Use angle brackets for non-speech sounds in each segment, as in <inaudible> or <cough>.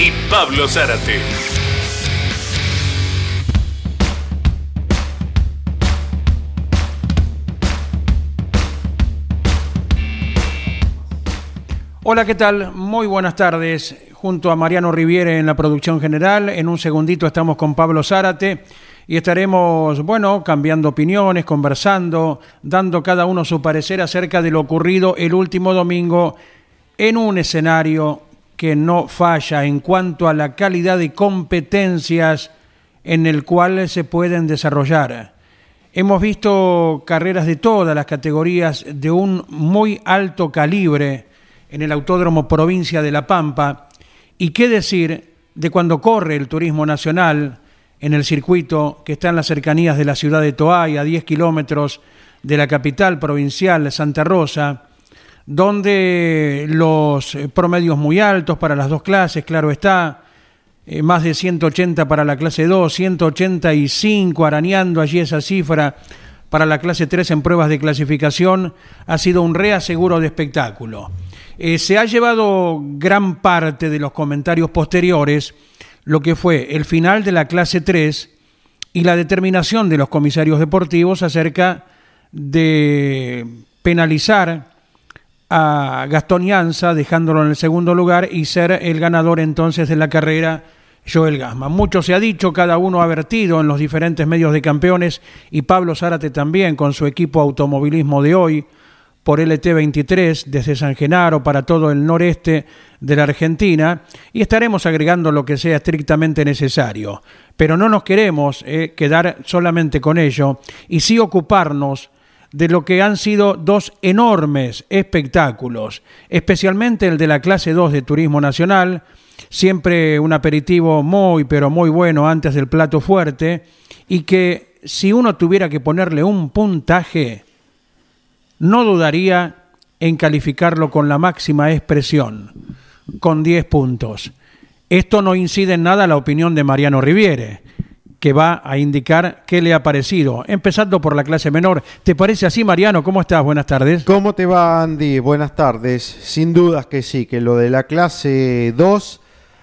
y Pablo Zárate. Hola, ¿qué tal? Muy buenas tardes. Junto a Mariano Riviere en la producción general. En un segundito estamos con Pablo Zárate y estaremos, bueno, cambiando opiniones, conversando, dando cada uno su parecer acerca de lo ocurrido el último domingo en un escenario que no falla en cuanto a la calidad de competencias en el cual se pueden desarrollar. Hemos visto carreras de todas las categorías de un muy alto calibre en el Autódromo Provincia de La Pampa. Y qué decir de cuando corre el turismo nacional en el circuito que está en las cercanías de la ciudad de Toay, a 10 kilómetros de la capital provincial Santa Rosa, donde los promedios muy altos para las dos clases, claro está, eh, más de 180 para la clase 2, 185 arañando allí esa cifra para la clase 3 en pruebas de clasificación, ha sido un reaseguro de espectáculo. Eh, se ha llevado gran parte de los comentarios posteriores lo que fue el final de la clase 3 y la determinación de los comisarios deportivos acerca de penalizar a Gastón Yanza, dejándolo en el segundo lugar y ser el ganador entonces de la carrera Joel Gasma. Mucho se ha dicho, cada uno ha vertido en los diferentes medios de campeones y Pablo Zárate también con su equipo automovilismo de hoy por LT23 desde San Genaro para todo el noreste de la Argentina y estaremos agregando lo que sea estrictamente necesario. Pero no nos queremos eh, quedar solamente con ello y sí ocuparnos de lo que han sido dos enormes espectáculos, especialmente el de la clase 2 de Turismo Nacional, siempre un aperitivo muy pero muy bueno antes del plato fuerte y que si uno tuviera que ponerle un puntaje, no dudaría en calificarlo con la máxima expresión, con 10 puntos. Esto no incide en nada la opinión de Mariano Riviere, que va a indicar qué le ha parecido, empezando por la clase menor. ¿Te parece así, Mariano? ¿Cómo estás? Buenas tardes. ¿Cómo te va, Andy? Buenas tardes. Sin dudas que sí, que lo de la clase 2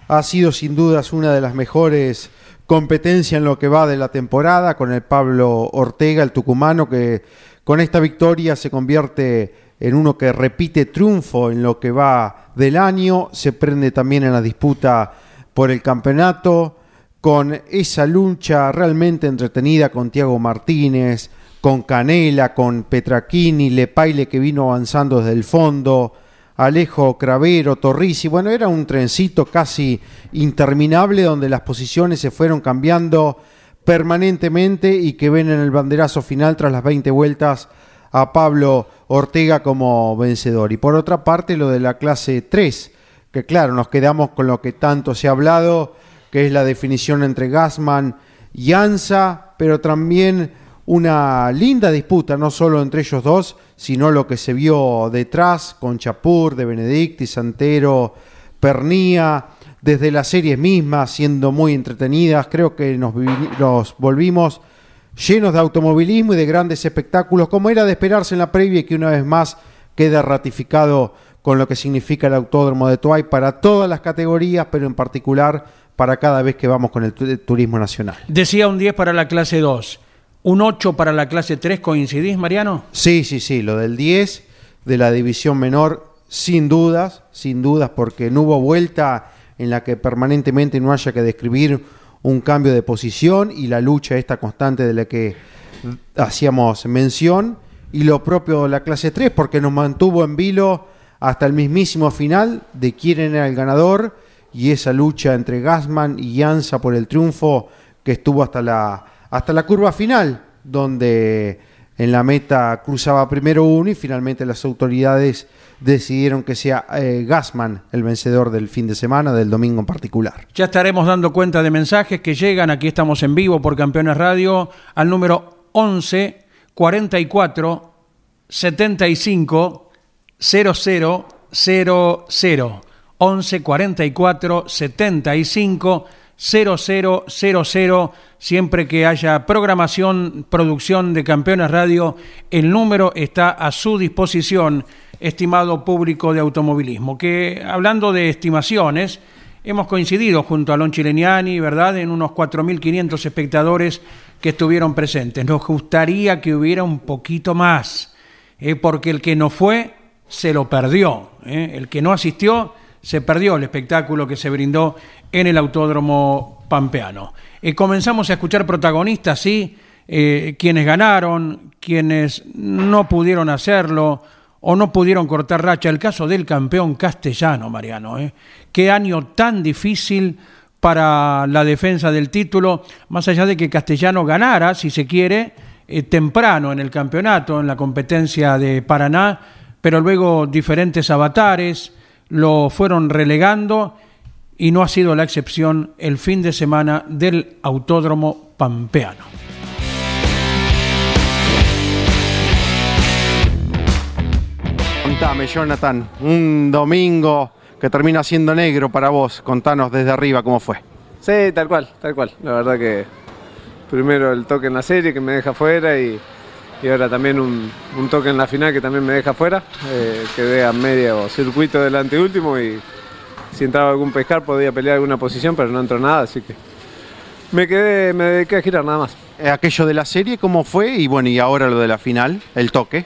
ha sido sin dudas una de las mejores competencias en lo que va de la temporada, con el Pablo Ortega, el tucumano, que con esta victoria se convierte en uno que repite triunfo en lo que va del año, se prende también en la disputa por el campeonato, con esa lucha realmente entretenida con Tiago Martínez, con Canela, con Petraquini, Lepaile que vino avanzando desde el fondo, Alejo Cravero, Torrisi, bueno, era un trencito casi interminable donde las posiciones se fueron cambiando permanentemente y que ven en el banderazo final tras las 20 vueltas a Pablo Ortega como vencedor. Y por otra parte lo de la clase 3, que claro, nos quedamos con lo que tanto se ha hablado, que es la definición entre Gassman y Anza, pero también una linda disputa, no solo entre ellos dos, sino lo que se vio detrás con Chapur, de Benedicti, Santero, Pernía, desde las series mismas, siendo muy entretenidas. Creo que nos, volvimos llenos de automovilismo y de grandes espectáculos, como era de esperarse en la previa y que una vez más queda ratificado con lo que significa el Autódromo de Tuay para todas las categorías, pero en particular para cada vez que vamos con el turismo nacional. Decía un 10 para la clase 2, un 8 para la clase 3, ¿coincidís, Mariano? Sí, sí, sí, lo del 10 de la división menor, sin dudas, sin dudas, porque no hubo vuelta en la que permanentemente no haya que describir un cambio de posición y la lucha esta constante de la que hacíamos mención, y lo propio de la clase 3, porque nos mantuvo en vilo hasta el mismísimo final de quién era el ganador y esa lucha entre Gassman y Jansa por el triunfo que estuvo hasta la, hasta la curva final, donde En la meta cruzaba primero uno y finalmente las autoridades decidieron que sea eh, Gasman el vencedor del fin de semana, del domingo en particular. Ya estaremos dando cuenta de mensajes que llegan, aquí estamos en vivo por Campeones Radio, al número 11 44 75 00 00 11 44 75 0000 siempre que haya programación, producción de Campeones Radio, el número está a su disposición estimado público de automovilismo, que hablando de estimaciones, hemos coincidido junto a Lon Chileniani, ¿verdad?, en unos 4.500 espectadores que estuvieron presentes. Nos gustaría que hubiera un poquito más, ¿eh? porque el que no fue, se lo perdió. ¿eh? El que no asistió, se perdió el espectáculo que se brindó en el Autódromo Pampeano. Eh, comenzamos a escuchar protagonistas, sí, quienes ganaron, quienes no pudieron hacerlo, o no pudieron cortar racha. El caso del campeón castellano, Mariano. ¿eh? Qué año tan difícil para la defensa del título, más allá de que Castellano ganara, si se quiere, eh, temprano en el campeonato, en la competencia de Paraná, pero luego diferentes avatares lo fueron relegando y no ha sido la excepción el fin de semana del Autódromo Pampeano. Contame, Jonathan, un domingo que termina siendo negro para vos. Contanos desde arriba cómo fue. Sí, tal cual, tal cual. La verdad que primero el toque en la serie que me deja fuera y, ahora también un, toque en la final que también me deja fuera. Eh, quedé a medio circuito del anteúltimo y si entraba algún pescar podía pelear alguna posición, pero no entró nada, así que me quedé, me dediqué a girar nada más. Eh, aquello de la serie, ¿cómo fue? Y bueno, y ahora lo de la final, el toque.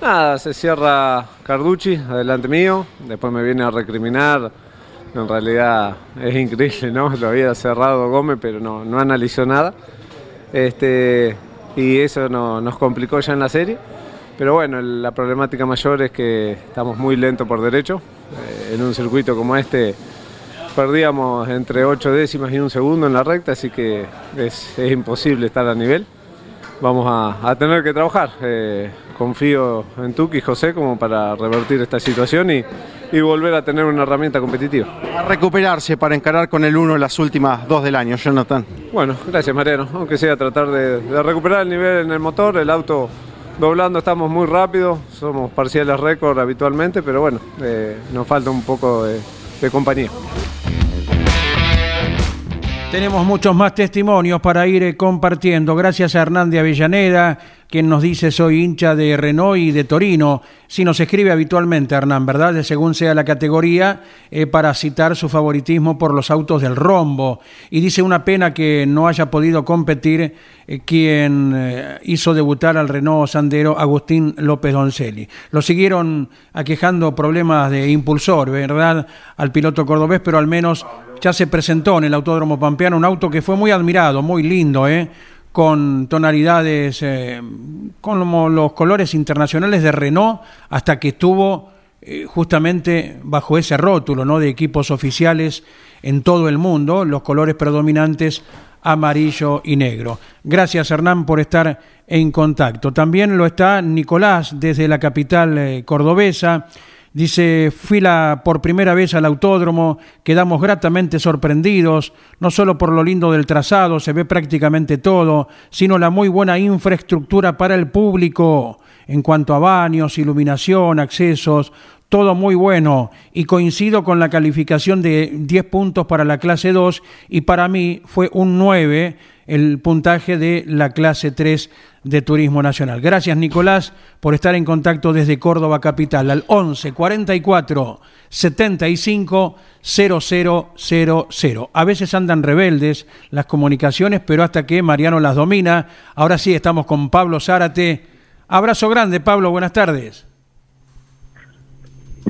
Nada, se cierra Carducci, adelante mío, después me viene a recriminar. En realidad es increíble, ¿no? Lo había cerrado Gómez, pero no, no analizó nada. Este, y eso nos complicó ya en la serie. Pero bueno, la problemática mayor es que estamos muy lentos por derecho. Eh, en un circuito como este perdíamos entre 8 décimas y un segundo en la recta, así que es, imposible estar a nivel. Vamos a, tener que trabajar. Eh, confío en Tuki y José como para revertir esta situación y, volver a tener una herramienta competitiva. A recuperarse para encarar con el 1 las últimas dos del año, Jonathan. Bueno, gracias Mariano. Aunque sea tratar de, recuperar el nivel en el motor, el auto doblando estamos muy rápido, somos parciales récord habitualmente, pero bueno, eh, nos falta un poco de compañía. Tenemos muchos más testimonios para ir eh, compartiendo. Gracias a Hernán de Avellaneda, quien nos dice soy hincha de Renault y de Torino. Si nos escribe habitualmente, Hernán, ¿verdad? De según sea la categoría, eh, para citar su favoritismo por los autos del rombo. Y dice una pena que no haya podido competir eh, quien hizo debutar al Renault Sandero, Agustín López Doncelli. Lo siguieron aquejando problemas de impulsor, ¿verdad? Al piloto cordobés, pero al menos ya se presentó en el Autódromo Pampeano un auto que fue muy admirado, muy lindo, ¿eh? Con tonalidades, eh, con los colores internacionales de Renault, hasta que estuvo eh, justamente bajo ese rótulo ¿no? de equipos oficiales en todo el mundo, los colores predominantes amarillo y negro. Gracias Hernán por estar en contacto. También lo está Nicolás desde la capital eh, cordobesa Dice, fui por primera vez al autódromo, quedamos gratamente sorprendidos, no solo por lo lindo del trazado, se ve prácticamente todo, sino la muy buena infraestructura para el público, en cuanto a baños, iluminación, accesos, todo muy bueno y coincido con la calificación de 10 puntos para la clase 2 y para mí fue un 9 el puntaje de la clase 3 de Turismo Nacional. Gracias Nicolás por estar en contacto desde Córdoba Capital al 11 44 75 0000. A veces andan rebeldes las comunicaciones, pero hasta que Mariano las domina. Ahora sí estamos con Pablo Zárate. Abrazo grande, Pablo, buenas tardes.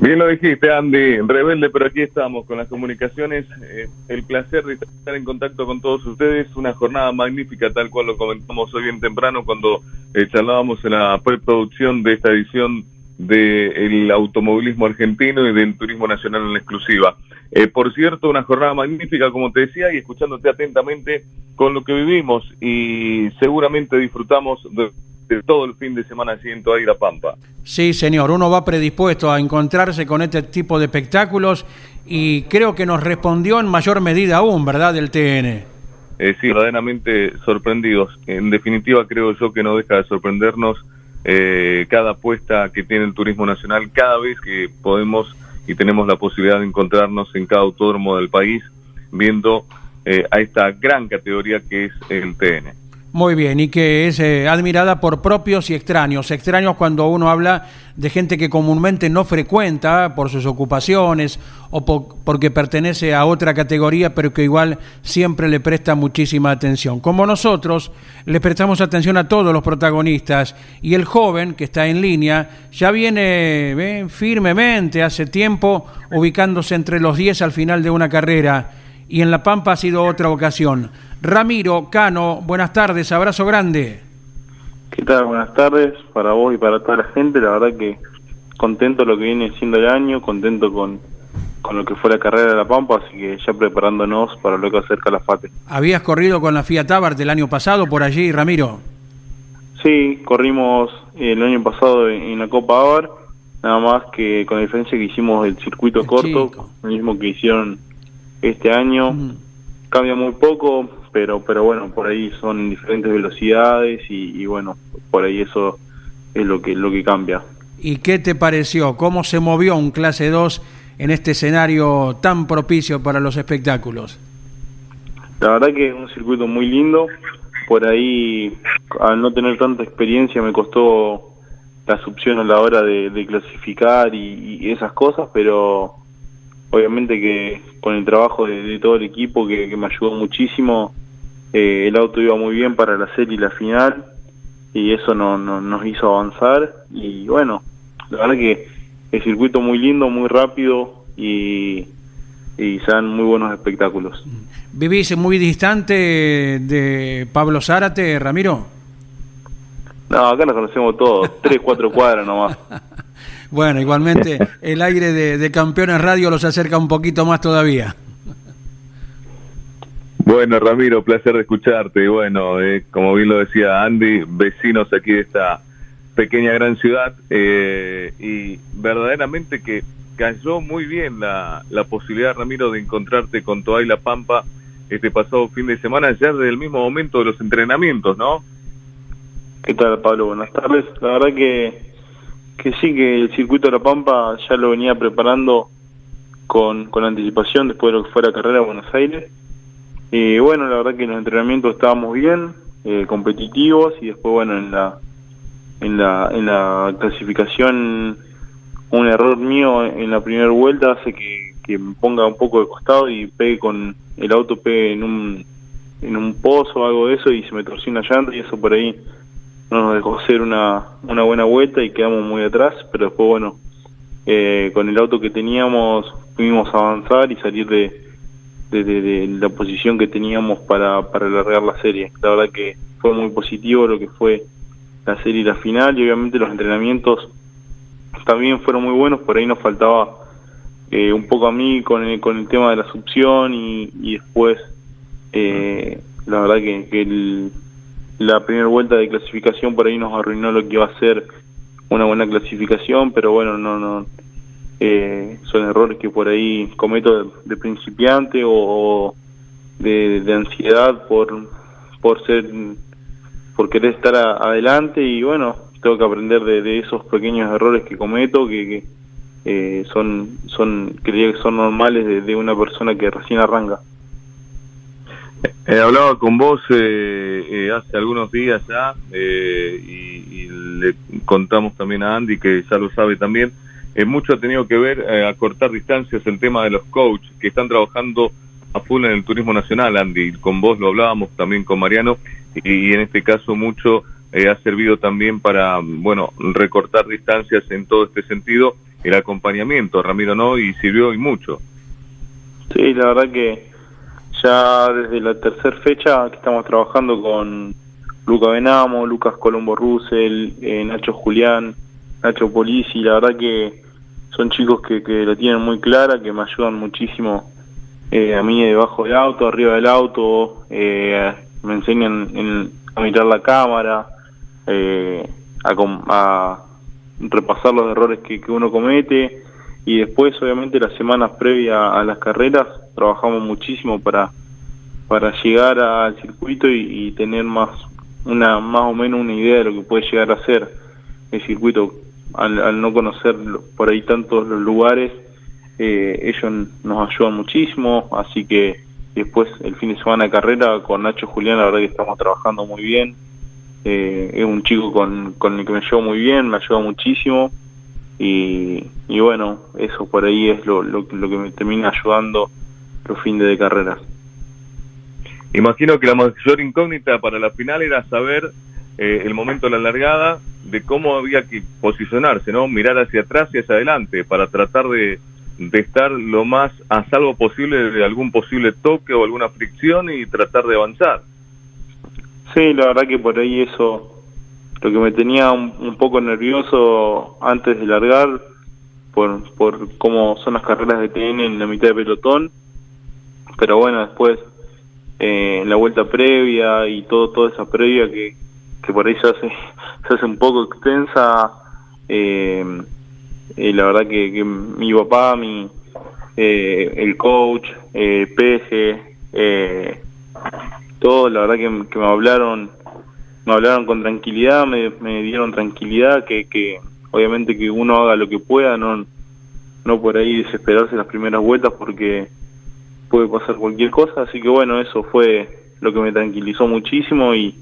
Bien lo dijiste, Andy, rebelde, pero aquí estamos con las comunicaciones. Eh, el placer de estar en contacto con todos ustedes. Una jornada magnífica, tal cual lo comentamos hoy bien temprano cuando eh, charlábamos en la preproducción de esta edición del automovilismo argentino y del turismo nacional en exclusiva. Eh, por cierto, una jornada magnífica, como te decía, y escuchándote atentamente con lo que vivimos y seguramente disfrutamos de durante todo el fin de semana allí en la Pampa. Sí, señor, uno va predispuesto a encontrarse con este tipo de espectáculos y creo que nos respondió en mayor medida aún, ¿verdad?, del TN. Eh, sí, verdaderamente sorprendidos. En definitiva, creo yo que no deja de sorprendernos eh, cada apuesta que tiene el turismo nacional cada vez que podemos y tenemos la posibilidad de encontrarnos en cada autódromo del país viendo eh, a esta gran categoría que es el TN. Muy bien, y que es eh, admirada por propios y extraños. Extraños cuando uno habla de gente que comúnmente no frecuenta por sus ocupaciones o porque pertenece a otra categoría, pero que igual siempre le presta muchísima atención. Como nosotros, le prestamos atención a todos los protagonistas y el joven que está en línea ya viene firmemente hace tiempo ubicándose entre los 10 al final de una carrera y en La Pampa ha sido otra ocasión. Ramiro Cano, buenas tardes, abrazo grande. ¿Qué tal? Buenas tardes para vos y para toda la gente. La verdad que contento lo que viene siendo el año, contento con, con lo que fue la carrera de La Pampa, así que ya preparándonos para lo que acerca la FATE. ¿Habías corrido con la Fiat Abarth el año pasado por allí, Ramiro? Sí, corrimos el año pasado en, la Copa Abarth, nada más que con la diferencia que hicimos el circuito corto, lo mismo que hicieron este año. Cambia muy poco, pero pero bueno, por ahí son diferentes velocidades y, bueno, por ahí eso es lo que, lo que cambia. ¿Y qué te pareció? ¿Cómo se movió un clase 2 en este escenario tan propicio para los espectáculos? La verdad que es un circuito muy lindo. Por ahí, al no tener tanta experiencia, me costó la succión a la hora de, clasificar y, esas cosas, pero obviamente que con el trabajo de, todo el equipo que, me ayudó muchísimo, eh, el auto iba muy bien para la serie y la final y eso no, nos hizo avanzar y bueno, la verdad que el circuito muy lindo, muy rápido y, y se dan muy buenos espectáculos. ¿Vivís muy distante de Pablo Zárate, Ramiro? No, acá nos conocemos todos, <laughs> tres, cuatro cuadras nomás. Bueno, igualmente el aire de, Campeones Radio los acerca un poquito más todavía. Bueno, Ramiro, placer de escucharte. Y bueno, eh, como bien lo decía Andy, vecinos aquí de esta pequeña gran ciudad. Eh, y verdaderamente que cayó muy bien la, la posibilidad, Ramiro, de encontrarte con Toay La Pampa este pasado fin de semana, ya desde el mismo momento de los entrenamientos, ¿no? ¿Qué tal, Pablo? Buenas tardes. La verdad que que sí, que el circuito de La Pampa ya lo venía preparando con, con anticipación después de lo que fue la carrera de Buenos Aires. Y bueno, la verdad que en los entrenamientos estábamos bien, eh, competitivos, y después, bueno, en la, en la, en la clasificación, un error mío en la primera vuelta hace que, que me ponga un poco de costado y pegue con el auto pegue en un, en un pozo o algo de eso y se me torció una llanta y eso por ahí no nos dejó hacer una, una buena vuelta y quedamos muy atrás, pero después, bueno, eh, con el auto que teníamos pudimos avanzar y salir de, de, la posición que teníamos para, para alargar la serie. La verdad que fue muy positivo lo que fue la serie y la final y obviamente los entrenamientos también fueron muy buenos, por ahí nos faltaba eh, un poco a mí con el, con el tema de la succión y, y después eh, la verdad que, que el, la primera vuelta de clasificación por ahí nos arruinó lo que iba a ser una buena clasificación, pero bueno, no, no, eh, son errores que por ahí cometo de, principiante o, de, ansiedad por, por ser, por querer estar adelante y bueno, tengo que aprender de, esos pequeños errores que cometo que, eh, son, son, creía que son normales de una persona que recién arranca. He hablaba con vos eh, eh, hace algunos días ya eh, y, le contamos también a Andy que ya lo sabe también. Mucho ha tenido que ver a cortar distancias el tema de los coaches que están trabajando a full en el turismo nacional, Andy. Con vos lo hablábamos también con Mariano y, en este caso mucho ha servido también para, bueno, recortar distancias en todo este sentido el acompañamiento, Ramiro, ¿no? Y sirvió y mucho. Sí, la verdad que ya desde la tercera fecha que estamos trabajando con Luca Benamo, Lucas Colombo Russell, eh, Nacho Julián, Nacho Polisi, la verdad que son chicos que, que la tienen muy clara, que me ayudan muchísimo eh, a mí debajo del auto, arriba del auto, eh, me enseñan a mirar la cámara, eh, a, repasar los errores que, uno comete. Y después obviamente las semanas previas a las carreras trabajamos muchísimo para para llegar al circuito y, tener más una más o menos una idea de lo que puede llegar a ser el circuito al, no conocer por ahí tantos lugares eh, ellos nos ayudan muchísimo así que después el fin de semana de carrera con Nacho Julián la verdad que estamos trabajando muy bien eh, es un chico con, con el que me llevo muy bien, me ayuda muchísimo y, y bueno, eso por ahí es lo, lo, que me termina ayudando los fines de carrera. Imagino que la mayor incógnita para la final era saber eh, el momento de la largada, de cómo había que posicionarse, ¿no? Mirar hacia atrás y hacia adelante para tratar de, de estar lo más a salvo posible de algún posible toque o alguna fricción y tratar de avanzar. Sí, la verdad que por ahí eso, lo que me tenía un, poco nervioso antes de largar, por, por cómo son las carreras de TN en la mitad de pelotón, pero bueno, después eh, la vuelta previa y todo toda esa previa que, que por ahí se hace, <laughs> se hace un poco extensa, eh, la verdad que, mi papá, mi eh, el coach, eh, Peje, eh, todo, la verdad que, que, me hablaron, me hablaron con tranquilidad, me, me dieron tranquilidad, que, que obviamente que uno haga lo que pueda, no, no por ahí desesperarse las primeras vueltas porque puede pasar cualquier cosa, así que bueno, eso fue lo que me tranquilizó muchísimo y,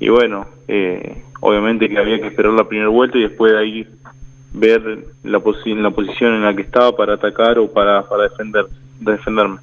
y bueno, eh, obviamente que había que esperar la primera vuelta y después de ahí ver la, la posición en la que estaba para atacar o para, para defender, defenderme.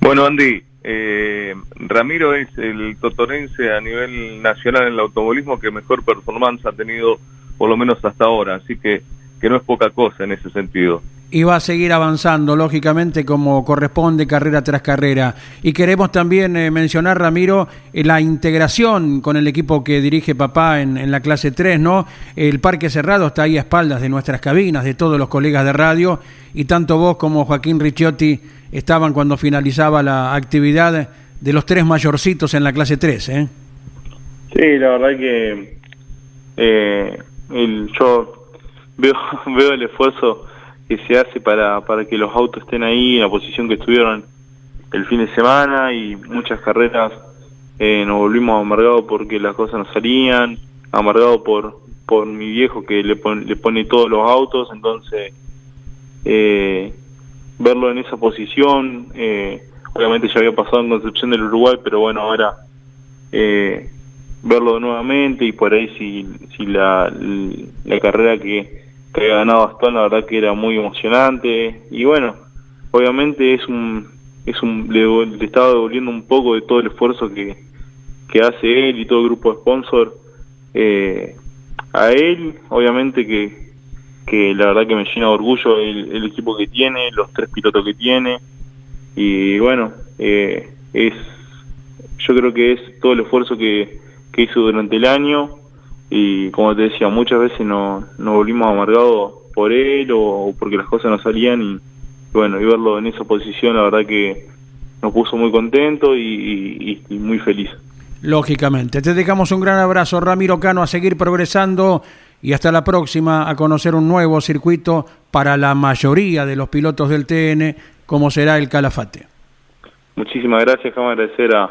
Bueno, Andy, eh, Ramiro es el totorense a nivel nacional en el automovilismo que mejor performance ha tenido, por lo menos hasta ahora, así que, que no es poca cosa en ese sentido. Y va a seguir avanzando, lógicamente, como corresponde, carrera tras carrera. Y queremos también eh, mencionar, Ramiro, eh, la integración con el equipo que dirige papá en, en, la clase 3, ¿no? El parque cerrado está ahí a espaldas de nuestras cabinas, de todos los colegas de radio, y tanto vos como Joaquín Ricciotti estaban cuando finalizaba la actividad de los tres mayorcitos en la clase 3, ¿eh? Sí, la verdad que eh, el, yo veo, <laughs> veo el esfuerzo que se hace para, para que los autos estén ahí en la posición que estuvieron el fin de semana y muchas carreras eh, nos volvimos amargados porque las cosas no salían, amargados por, por mi viejo que le, le pone todos los autos, entonces eh, verlo en esa posición. Eh, obviamente ya había pasado en Concepción del Uruguay, pero bueno, ahora eh, verlo nuevamente y por ahí si, si la, la carrera que, que había ganado la verdad que era muy emocionante. Y bueno, obviamente es un, es un le, estaba devolviendo un poco de todo el esfuerzo que, que hace él y todo el grupo de sponsor. Eh, a él, obviamente que, que la verdad que me llena de orgullo el, equipo que tiene, los tres pilotos que tiene y bueno, eh, es yo creo que es todo el esfuerzo que, que hizo durante el año y como te decía, muchas veces no, nos volvimos amargados por él o, porque las cosas no salían y bueno, y verlo en esa posición la verdad que nos puso muy contento y, y muy feliz. Lógicamente. Te dejamos un gran abrazo, Ramiro Cano, a seguir progresando y hasta la próxima a conocer un nuevo circuito para la mayoría de los pilotos del TN, como será el Calafate. Muchísimas gracias, quiero agradecer a,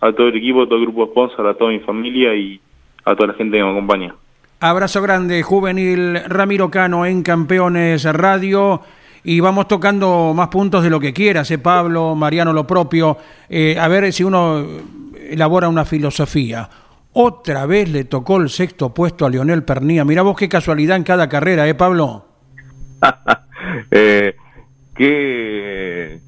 a todo el equipo, a todo el grupo de sponsor, a toda mi familia y a toda la gente que me acompaña. Abrazo grande, juvenil Ramiro Cano en Campeones Radio. Y vamos tocando más puntos de lo que quieras, ¿eh, Pablo, Mariano, lo propio. Eh, a ver si uno elabora una filosofía. Otra vez le tocó el sexto puesto a Lionel Pernía. Mira vos qué casualidad en cada carrera, ¿eh, Pablo? <laughs> eh, qué,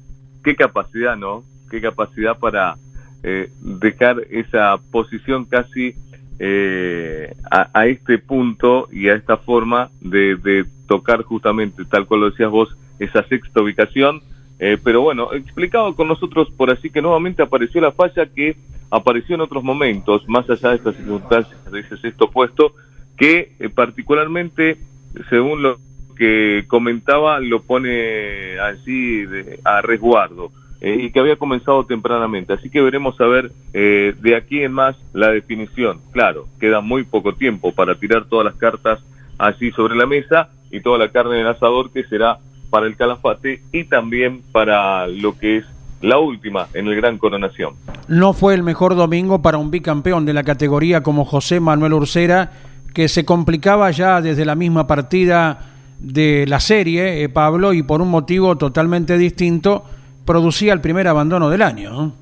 qué capacidad, ¿no? Qué capacidad para eh, dejar esa posición casi eh, a, este punto y a esta forma de, de, tocar justamente, tal cual lo decías vos, esa sexta ubicación. Eh, pero bueno, explicado con nosotros por así que nuevamente apareció la falla que apareció en otros momentos, más allá de estas circunstancias de ese sexto puesto, que eh, particularmente, según lo que comentaba, lo pone así a resguardo. Eh, y que había comenzado tempranamente. Así que veremos a ver eh, de aquí en más la definición. Claro, queda muy poco tiempo para tirar todas las cartas así sobre la mesa y toda la carne del asador que será para el calafate y también para lo que es la última en el Gran Coronación. No fue el mejor domingo para un bicampeón de la categoría como José Manuel Ursera, que se complicaba ya desde la misma partida de la serie, eh, Pablo, y por un motivo totalmente distinto, producía el primer abandono del año.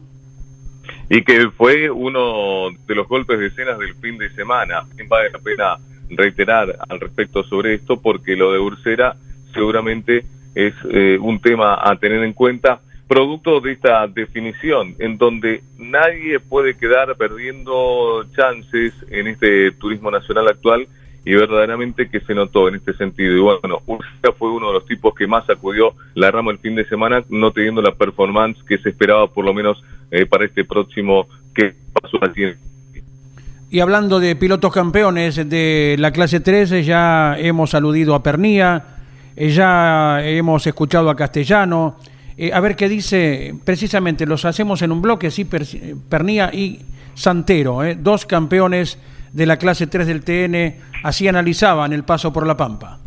Y que fue uno de los golpes de escenas del fin de semana. Vale la pena reiterar al respecto sobre esto, porque lo de Ursera seguramente es eh, un tema a tener en cuenta producto de esta definición, en donde nadie puede quedar perdiendo chances en este turismo nacional actual y verdaderamente que se notó en este sentido. Y bueno, Ursera fue uno de los tipos que más acudió la rama el fin de semana, no teniendo la performance que se esperaba por lo menos eh, para este próximo que pasó aquí. Y hablando de pilotos campeones de la clase 13, ya hemos aludido a Pernía, eh, ya hemos escuchado a Castellano, eh, a ver qué dice, precisamente los hacemos en un bloque, sí, Pernía y Santero, eh, dos campeones de la clase 3 del TN, así analizaban el paso por la Pampa.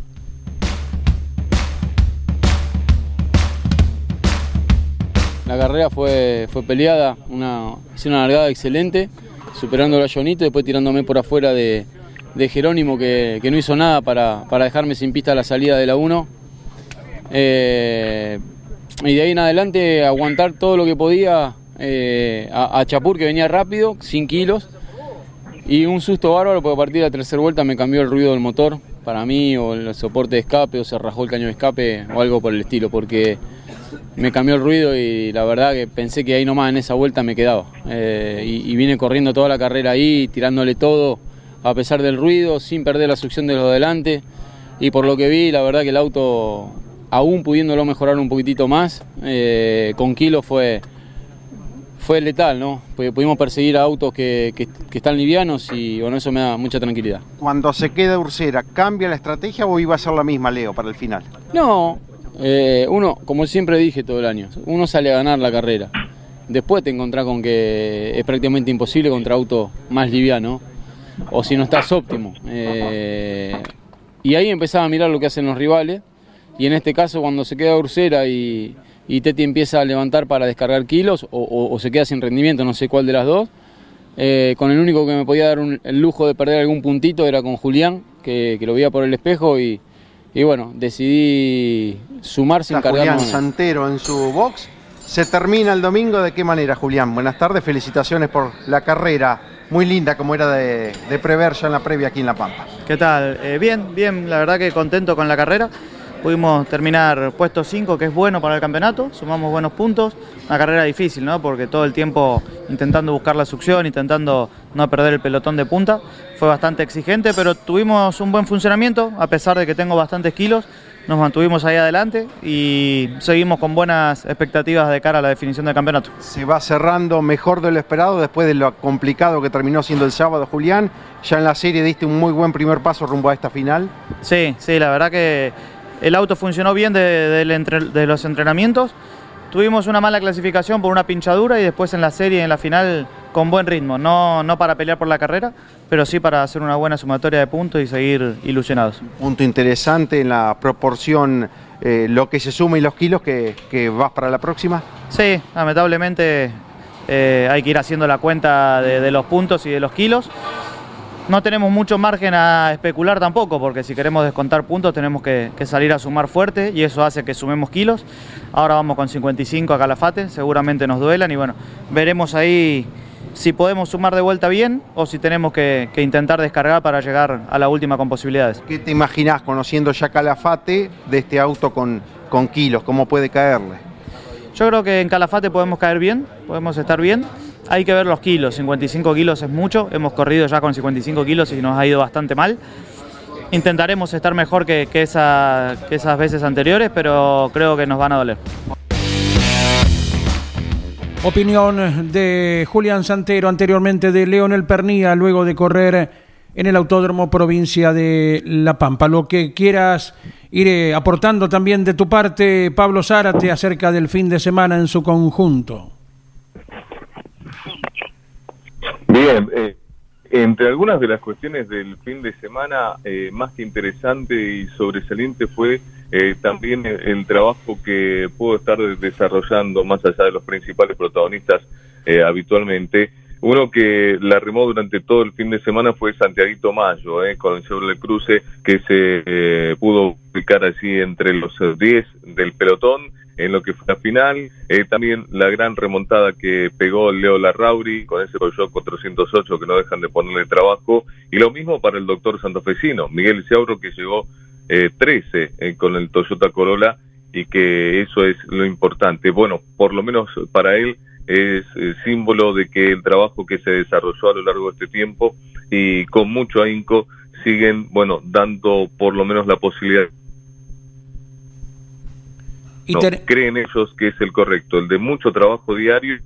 La carrera fue, fue peleada, una, hice una largada excelente, superando a Jonito, después tirándome por afuera de, de Jerónimo que, que, no hizo nada para, para, dejarme sin pista a la salida de la 1. Eh, y de ahí en adelante aguantar todo lo que podía eh, a, Chapur que venía rápido, sin kilos. Y un susto bárbaro porque a partir de la tercera vuelta me cambió el ruido del motor para mí o el soporte de escape o se rajó el caño de escape o algo por el estilo porque me cambió el ruido y la verdad que pensé que ahí nomás en esa vuelta me quedaba. Eh, y, vine corriendo toda la carrera ahí, tirándole todo a pesar del ruido, sin perder la succión de los de delante. Y por lo que vi, la verdad que el auto aún pudiéndolo mejorar un poquitito más, eh, con Kilo fue, fue letal, ¿no? Pudimos perseguir a autos que, que, que, están livianos y bueno, eso me da mucha tranquilidad. Cuando se queda Ursera, ¿cambia la estrategia o iba a ser la misma, Leo, para el final? No, eh, uno, como siempre dije todo el año, uno sale a ganar la carrera. Después te encontrás con que es prácticamente imposible contra autos más livianos o si no estás óptimo. Eh, y ahí empezaba a mirar lo que hacen los rivales y en este caso cuando se queda Ursera y, y Teti empieza a levantar para descargar kilos o, o, o, se queda sin rendimiento, no sé cuál de las dos, eh, con el único que me podía dar un, el lujo de perder algún puntito era con Julián, que, que lo veía por el espejo y, y bueno, decidí sumar sin cargar. Julián Santero en su box. Se termina el domingo, ¿de qué manera, Julián? Buenas tardes, felicitaciones por la carrera muy linda como era de, de, prever ya en la previa aquí en La Pampa. ¿Qué tal? Eh, bien, bien, la verdad que contento con la carrera. Pudimos terminar puesto 5, que es bueno para el campeonato, sumamos buenos puntos. Una carrera difícil, ¿no? Porque todo el tiempo intentando buscar la succión, intentando no perder el pelotón de punta. Fue bastante exigente, pero tuvimos un buen funcionamiento, a pesar de que tengo bastantes kilos. Nos mantuvimos ahí adelante y seguimos con buenas expectativas de cara a la definición del campeonato. Se va cerrando mejor de lo esperado después de lo complicado que terminó siendo el sábado, Julián. Ya en la serie diste un muy buen primer paso rumbo a esta final. Sí, sí, la verdad que el auto funcionó bien de, de, de, los entrenamientos. Tuvimos una mala clasificación por una pinchadura y después en la serie, en la final, con buen ritmo. No, no para pelear por la carrera, pero sí para hacer una buena sumatoria de puntos y seguir ilusionados. Punto interesante en la proporción, eh, lo que se suma y los kilos que, que, vas para la próxima. Sí, lamentablemente eh, hay que ir haciendo la cuenta de, de los puntos y de los kilos no tenemos mucho margen a especular tampoco, porque si queremos descontar puntos tenemos que, que, salir a sumar fuerte y eso hace que sumemos kilos. Ahora vamos con 55 a Calafate, seguramente nos duelan y bueno, veremos ahí si podemos sumar de vuelta bien o si tenemos que, que intentar descargar para llegar a la última con posibilidades. ¿Qué te imaginás conociendo ya Calafate de este auto con, con kilos? ¿Cómo puede caerle? Yo creo que en Calafate podemos caer bien, podemos estar bien. Hay que ver los kilos, 55 kilos es mucho, hemos corrido ya con 55 kilos y nos ha ido bastante mal. Intentaremos estar mejor que, esa, esas veces anteriores, pero creo que nos van a doler. Opinión de Julián Santero, anteriormente de Leonel Pernía, luego de correr en el Autódromo Provincia de La Pampa. Lo que quieras ir aportando también de tu parte, Pablo Zárate, acerca del fin de semana en su conjunto. Bien, eh, entre algunas de las cuestiones del fin de semana, eh, más que interesante y sobresaliente fue eh, también el, trabajo que pudo estar desarrollando más allá de los principales protagonistas eh, habitualmente. Uno que la remó durante todo el fin de semana fue Santiaguito Mayo, con el Chevrolet Cruce, que se pudo ubicar allí entre los 10 del pelotón en lo que fue la final. Eh, también la gran remontada que pegó Leo Larrauri con ese Peugeot 408 que no dejan de ponerle trabajo. Y lo mismo para el doctor santofesino, Miguel Ciauro, que llegó eh, 13 eh, con el Toyota Corolla y que eso es lo importante. Bueno, por lo menos para él es eh, símbolo de que el trabajo que se desarrolló a lo largo de este tiempo y con mucho ahínco siguen, bueno, dando por lo menos la posibilidad no, creen ellos que es el correcto, el de mucho trabajo diario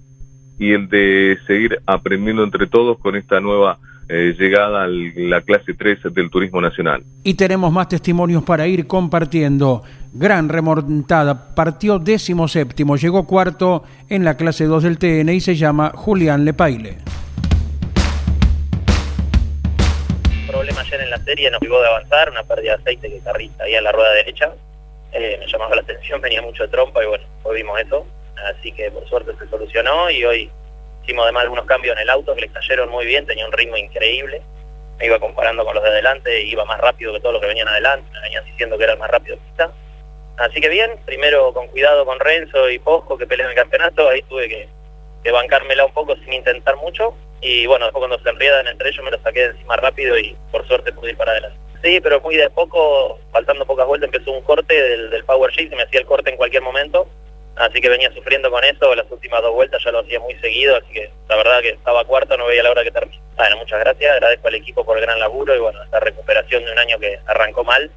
y el de seguir aprendiendo entre todos con esta nueva eh, llegada a la clase 3 del turismo nacional. Y tenemos más testimonios para ir compartiendo. Gran remontada, partió décimo séptimo, llegó cuarto en la clase 2 del TN y se llama Julián Lepaile. Problema ayer en la serie, nos privó de avanzar, una pérdida de aceite que carrista ahí a la rueda derecha eh, me llamaba la atención, venía mucho trompa y bueno, hoy vimos eso, así que por suerte se solucionó y hoy hicimos además algunos cambios en el auto que le cayeron muy bien, tenía un ritmo increíble, me iba comparando con los de adelante, iba más rápido que todos los que venían adelante, me venían diciendo que era el más rápido pista. Así que bien, primero con cuidado con Renzo y Posco que pelean el campeonato, ahí tuve que, que bancármela un poco sin intentar mucho y bueno, después cuando se enriedan entre ellos me lo saqué de encima rápido y por suerte pude ir para adelante. Sí, pero muy de poco, faltando pocas vueltas, empezó un corte del, Power Shift, se me hacía el corte en cualquier momento, así que venía sufriendo con eso, las últimas dos vueltas ya lo hacía muy seguido, así que la verdad que estaba cuarto, no veía la hora que termine. Bueno, muchas gracias, agradezco al equipo por el gran laburo y bueno, esta recuperación de un año que arrancó mal,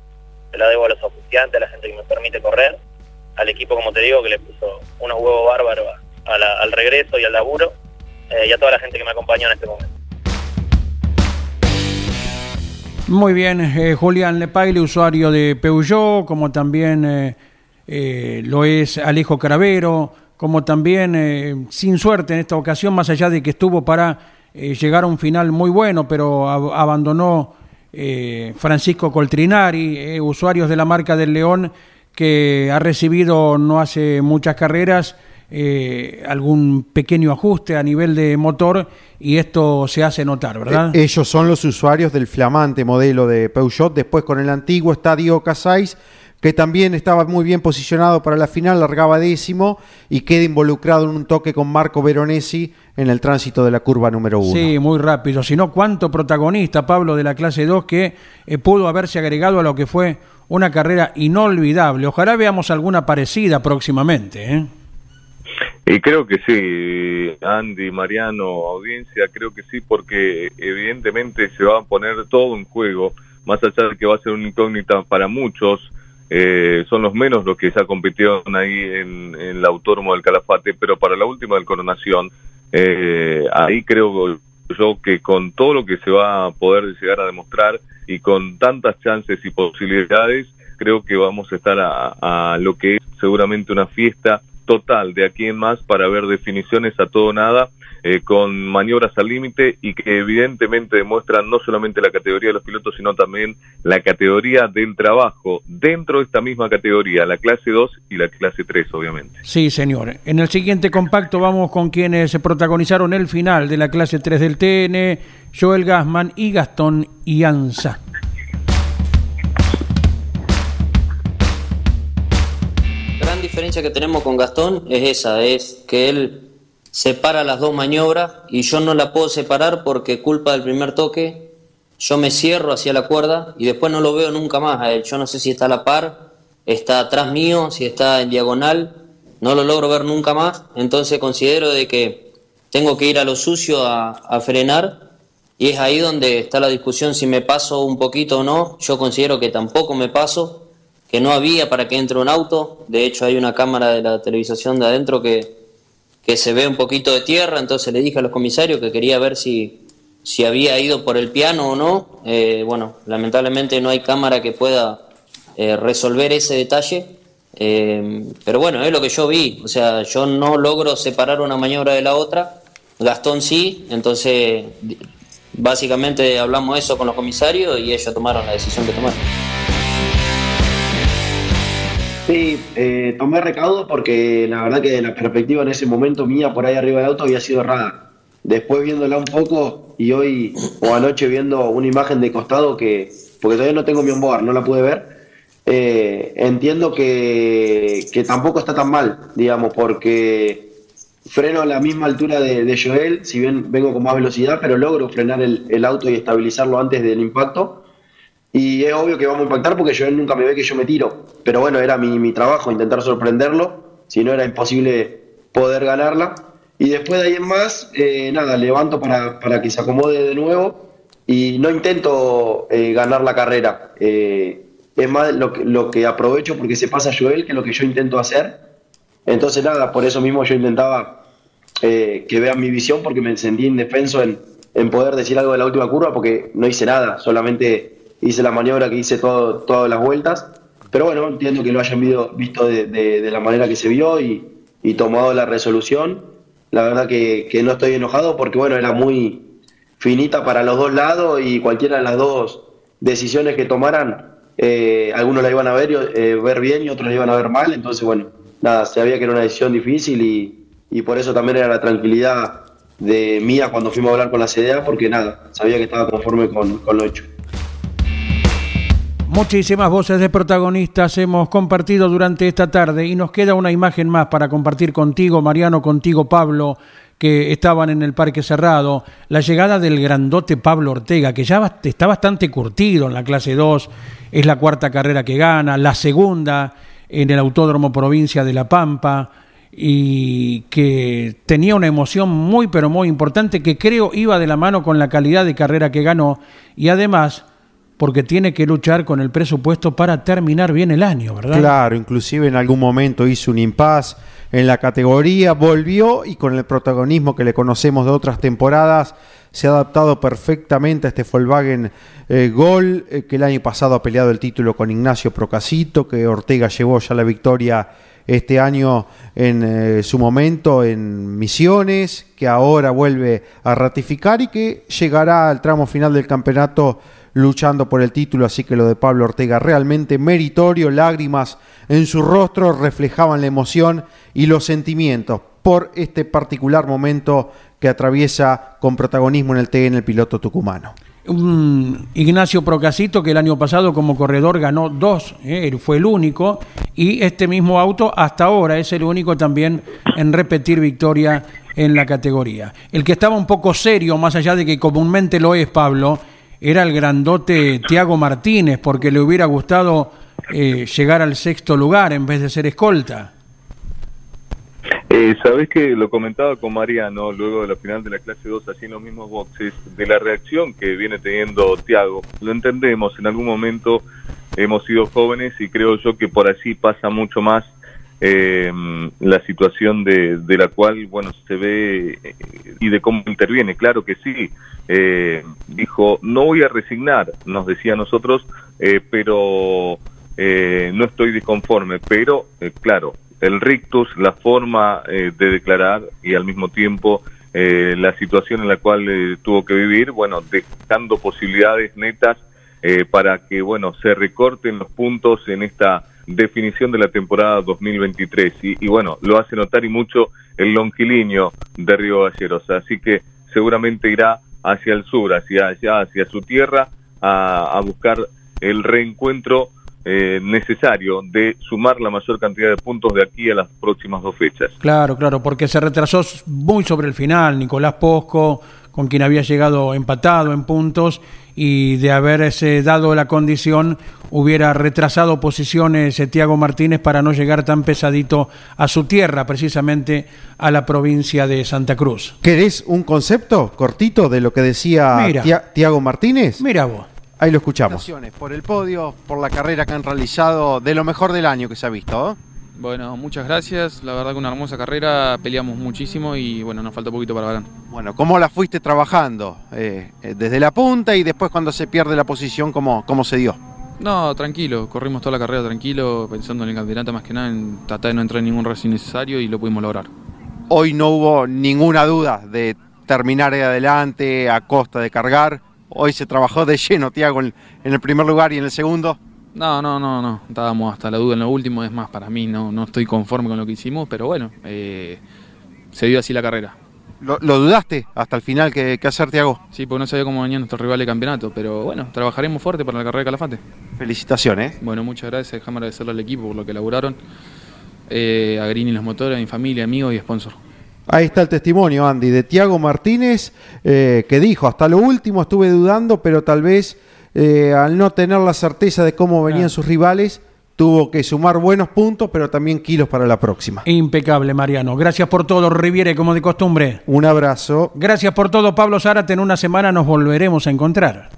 se la debo a los oficiantes, a la gente que me permite correr, al equipo, como te digo, que le puso unos huevos bárbaros al regreso y al laburo, eh, y a toda la gente que me acompañó en este momento. Muy bien, eh, Julián Lepaile, usuario de Peugeot, como también eh, eh, lo es Alejo Caravero, como también, sin suerte en esta ocasión, más allá de que estuvo para llegar a un final muy bueno, pero abandonó Francisco Coltrinari, usuarios de la marca del León, que ha recibido no hace muchas carreras eh, algún pequeño ajuste a nivel de motor y esto se hace notar, ¿verdad? Eh, ellos son los usuarios del flamante modelo de Peugeot. Después con el antiguo está Dio Casais, que también estaba muy bien posicionado para la final, largaba décimo y queda involucrado en un toque con Marco Veronesi en el tránsito de la curva número uno. Sí, muy rápido. Si no, cuánto protagonista, Pablo, de la clase 2 que eh, pudo haberse agregado a lo que fue una carrera inolvidable. Ojalá veamos alguna parecida próximamente. ¿eh? Y creo que sí, Andy, Mariano, audiencia, creo que sí, porque evidentemente se va a poner todo en juego, más allá de que va a ser una incógnita para muchos, eh, son los menos los que ya compitieron ahí en, el autónomo del Calafate, pero para la última del Coronación, eh, ahí creo yo que con todo lo que se va a poder llegar a demostrar y con tantas chances y posibilidades, creo que vamos a estar a, a lo que es seguramente una fiesta total de aquí en más para ver definiciones a todo nada eh, con maniobras al límite y que evidentemente demuestran no solamente la categoría de los pilotos, sino también la categoría del trabajo dentro de esta misma categoría, la clase 2 y la clase 3, obviamente. Sí, señor. En el siguiente compacto vamos con quienes se protagonizaron el final de la clase 3 del TN, Joel Gassman y Gastón Ianza. Diferencia que tenemos con Gastón es esa, es que él separa las dos maniobras y yo no la puedo separar porque culpa del primer toque, yo me cierro hacia la cuerda y después no lo veo nunca más a él. Yo no sé si está a la par, está atrás mío, si está en diagonal, no lo logro ver nunca más, entonces considero de que tengo que ir a lo sucio a frenar y es ahí donde está la discusión si me paso un poquito o no. Yo considero que tampoco me paso que no había para que entre un auto. De hecho, hay una cámara de la televisación de adentro que, que se ve un poquito de tierra. Entonces le dije a los comisarios que quería ver si, si había ido por el piano o no. Eh, bueno, lamentablemente no hay cámara que pueda eh, resolver ese detalle. Eh, pero bueno, es lo que yo vi. O sea, yo no logro separar una maniobra de la otra. Gastón sí, entonces básicamente hablamos eso con los comisarios y ellos tomaron la decisión que tomaron. Sí, eh, tomé recaudo porque la verdad que la perspectiva en ese momento mía por ahí arriba del auto había sido errada. Después viéndola un poco y hoy o anoche viendo una imagen de costado que, porque todavía no tengo mi onboard, no la pude ver, eh, entiendo que, tampoco está tan mal, digamos, porque freno a la misma altura de, de, Joel, si bien vengo con más velocidad, pero logro frenar el, el auto y estabilizarlo antes del impacto. Y es obvio que vamos a impactar porque Joel nunca me ve que yo me tiro. Pero bueno, era mi, mi trabajo intentar sorprenderlo, si no era imposible poder ganarla. Y después de ahí en más, eh, nada, levanto para, para, que se acomode de nuevo y no intento eh, ganar la carrera. Eh, es más lo que, lo que aprovecho porque se pasa Joel que lo que yo intento hacer. Entonces nada, por eso mismo yo intentaba que vean mi visión porque me sentí indefenso en, en poder decir algo de la última curva porque no hice nada, solamente hice la maniobra que hice todo, todas las vueltas. Pero bueno, entiendo que lo hayan visto, de, de, la manera que se vio y, y tomado la resolución. La verdad que, que, no estoy enojado porque bueno, era muy finita para los dos lados y cualquiera de las dos decisiones que tomaran, eh, algunos la iban a ver, eh, ver bien y otros la iban a ver mal. Entonces bueno, nada, sabía que era una decisión difícil y, y por eso también era la tranquilidad de mía cuando fuimos a hablar con la CDA porque nada, sabía que estaba conforme con, con lo hecho. Muchísimas voces de protagonistas hemos compartido durante esta tarde y nos queda una imagen más para compartir contigo, Mariano, contigo, Pablo, que estaban en el Parque Cerrado. La llegada del grandote Pablo Ortega, que ya está bastante curtido en la clase 2, es la cuarta carrera que gana, la segunda en el Autódromo Provincia de La Pampa y que tenía una emoción muy pero muy importante que creo iba de la mano con la calidad de carrera que ganó y además porque tiene que luchar con el presupuesto para terminar bien el año, ¿verdad? Claro, inclusive en algún momento hizo un impas en la categoría, volvió y con el protagonismo que le conocemos de otras temporadas, se ha adaptado perfectamente a este Volkswagen eh, Gol, eh, que el año pasado ha peleado el título con Ignacio Procasito, que Ortega llevó ya la victoria este año en eh, su momento en Misiones, que ahora vuelve a ratificar y que llegará al tramo final del campeonato luchando por el título, así que lo de Pablo Ortega realmente meritorio, lágrimas en su rostro reflejaban la emoción y los sentimientos por este particular momento que atraviesa con protagonismo en el TN el piloto tucumano. Ignacio Procasito que el año pasado como corredor ganó dos, eh, fue el único, y este mismo auto hasta ahora es el único también en repetir victoria en la categoría. El que estaba un poco serio, más allá de que comúnmente lo es Pablo, era el grandote Tiago Martínez, porque le hubiera gustado eh, llegar al sexto lugar en vez de ser escolta. Eh, Sabés que lo comentaba con Mariano luego de la final de la clase 2, así en los mismos boxes, de la reacción que viene teniendo Tiago. Lo entendemos, en algún momento hemos sido jóvenes y creo yo que por así pasa mucho más eh, la situación de, de, la cual, bueno, se ve eh, y de cómo interviene. Claro que sí, eh, dijo, no voy a resignar, nos decía a nosotros, eh, pero no estoy disconforme, pero claro, el rictus, la forma de declarar y al mismo tiempo la situación en la cual tuvo que vivir, bueno, dejando posibilidades netas para que, bueno, se recorten los puntos en esta definición de la temporada 2023 y, y bueno, lo hace notar y mucho el longilinio de Río Galleros, así que seguramente irá hacia el sur, hacia allá, hacia su tierra, a, a buscar el reencuentro eh, necesario de sumar la mayor cantidad de puntos de aquí a las próximas dos fechas. Claro, claro, porque se retrasó muy sobre el final Nicolás Posco, con quien había llegado empatado en puntos y de haberse dado la condición hubiera retrasado posiciones Tiago Martínez para no llegar tan pesadito a su tierra, precisamente a la provincia de Santa Cruz. ¿Querés un concepto cortito de lo que decía Tiago Martínez? Mira vos. Ahí lo escuchamos. Por el podio, por la carrera que han realizado, de lo mejor del año que se ha visto. ¿eh? Bueno, muchas gracias. La verdad que una hermosa carrera, peleamos muchísimo y bueno, nos falta poquito para ganar. Bueno, ¿cómo la fuiste trabajando? Eh, eh, desde la punta y después cuando se pierde la posición, ¿cómo, cómo se dio? No, tranquilo, corrimos toda la carrera tranquilo, pensando en el campeonato más que nada, en tratar de no entrar en ningún racing innecesario y lo pudimos lograr. Hoy no hubo ninguna duda de terminar de adelante a costa de cargar. Hoy se trabajó de lleno, Tiago, en en el primer lugar y en el segundo. No, no, no, no. Estábamos hasta la duda en lo último. Es más, para mí no, no estoy conforme con lo que hicimos, pero bueno, eh, se dio así la carrera. ¿Lo, lo dudaste hasta el final que, que hacer, Tiago? Sí, porque no sabía cómo venía nuestro rival de campeonato, pero bueno, trabajaremos fuerte para la carrera de Calafate. Felicitaciones. Bueno, muchas gracias. Déjame agradecerle al equipo por lo que elaboraron. Eh, a Green y los motores, a mi familia, amigos y sponsor. Ahí está el testimonio, Andy, de Tiago Martínez, eh, que dijo, hasta lo último estuve dudando, pero tal vez eh, al no tener la certeza de cómo venían sus rivales, tuvo que sumar buenos puntos, pero también kilos para la próxima. Impecable, Mariano. Gracias por todo, Riviere, como de costumbre. Un abrazo. Gracias por todo, Pablo Zárate. En una semana nos volveremos a encontrar.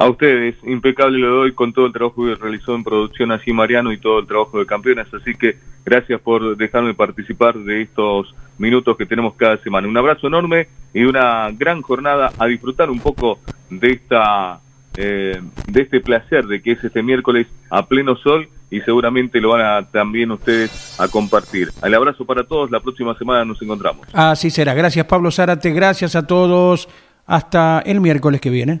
A ustedes, impecable lo doy con todo el trabajo que realizó en producción así Mariano y todo el trabajo de campeones, así que gracias por dejarme participar de estos minutos que tenemos cada semana. Un abrazo enorme y una gran jornada a disfrutar un poco de esta eh, de este placer de que es este miércoles a pleno sol y seguramente lo van a también ustedes a compartir. El abrazo para todos, la próxima semana nos encontramos. Así será. Gracias, Pablo Zárate. Gracias a todos. Hasta el miércoles que viene.